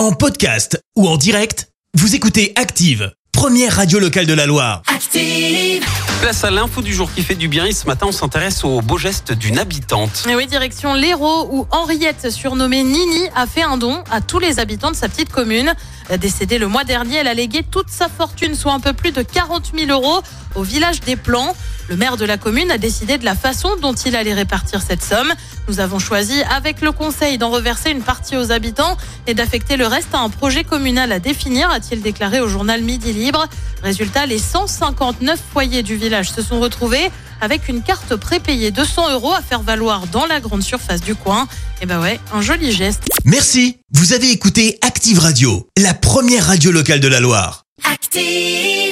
En podcast ou en direct, vous écoutez Active, première radio locale de la Loire. Active. Place à l'info du jour qui fait du bien. Et ce matin, on s'intéresse au beau geste d'une habitante. Et oui, direction l'Hérault où Henriette, surnommée Nini, a fait un don à tous les habitants de sa petite commune. Décédée le mois dernier, elle a légué toute sa fortune, soit un peu plus de 40 000 euros, au village des Plans. Le maire de la commune a décidé de la façon dont il allait répartir cette somme. Nous avons choisi, avec le conseil, d'en reverser une partie aux habitants et d'affecter le reste à un projet communal à définir, a-t-il déclaré au journal Midi Libre. Résultat, les 159 foyers du village se sont retrouvés avec une carte prépayée de 100 euros à faire valoir dans la grande surface du coin. Et ben ouais, un joli geste. Merci, vous avez écouté Active Radio, la première radio locale de la Loire. Active.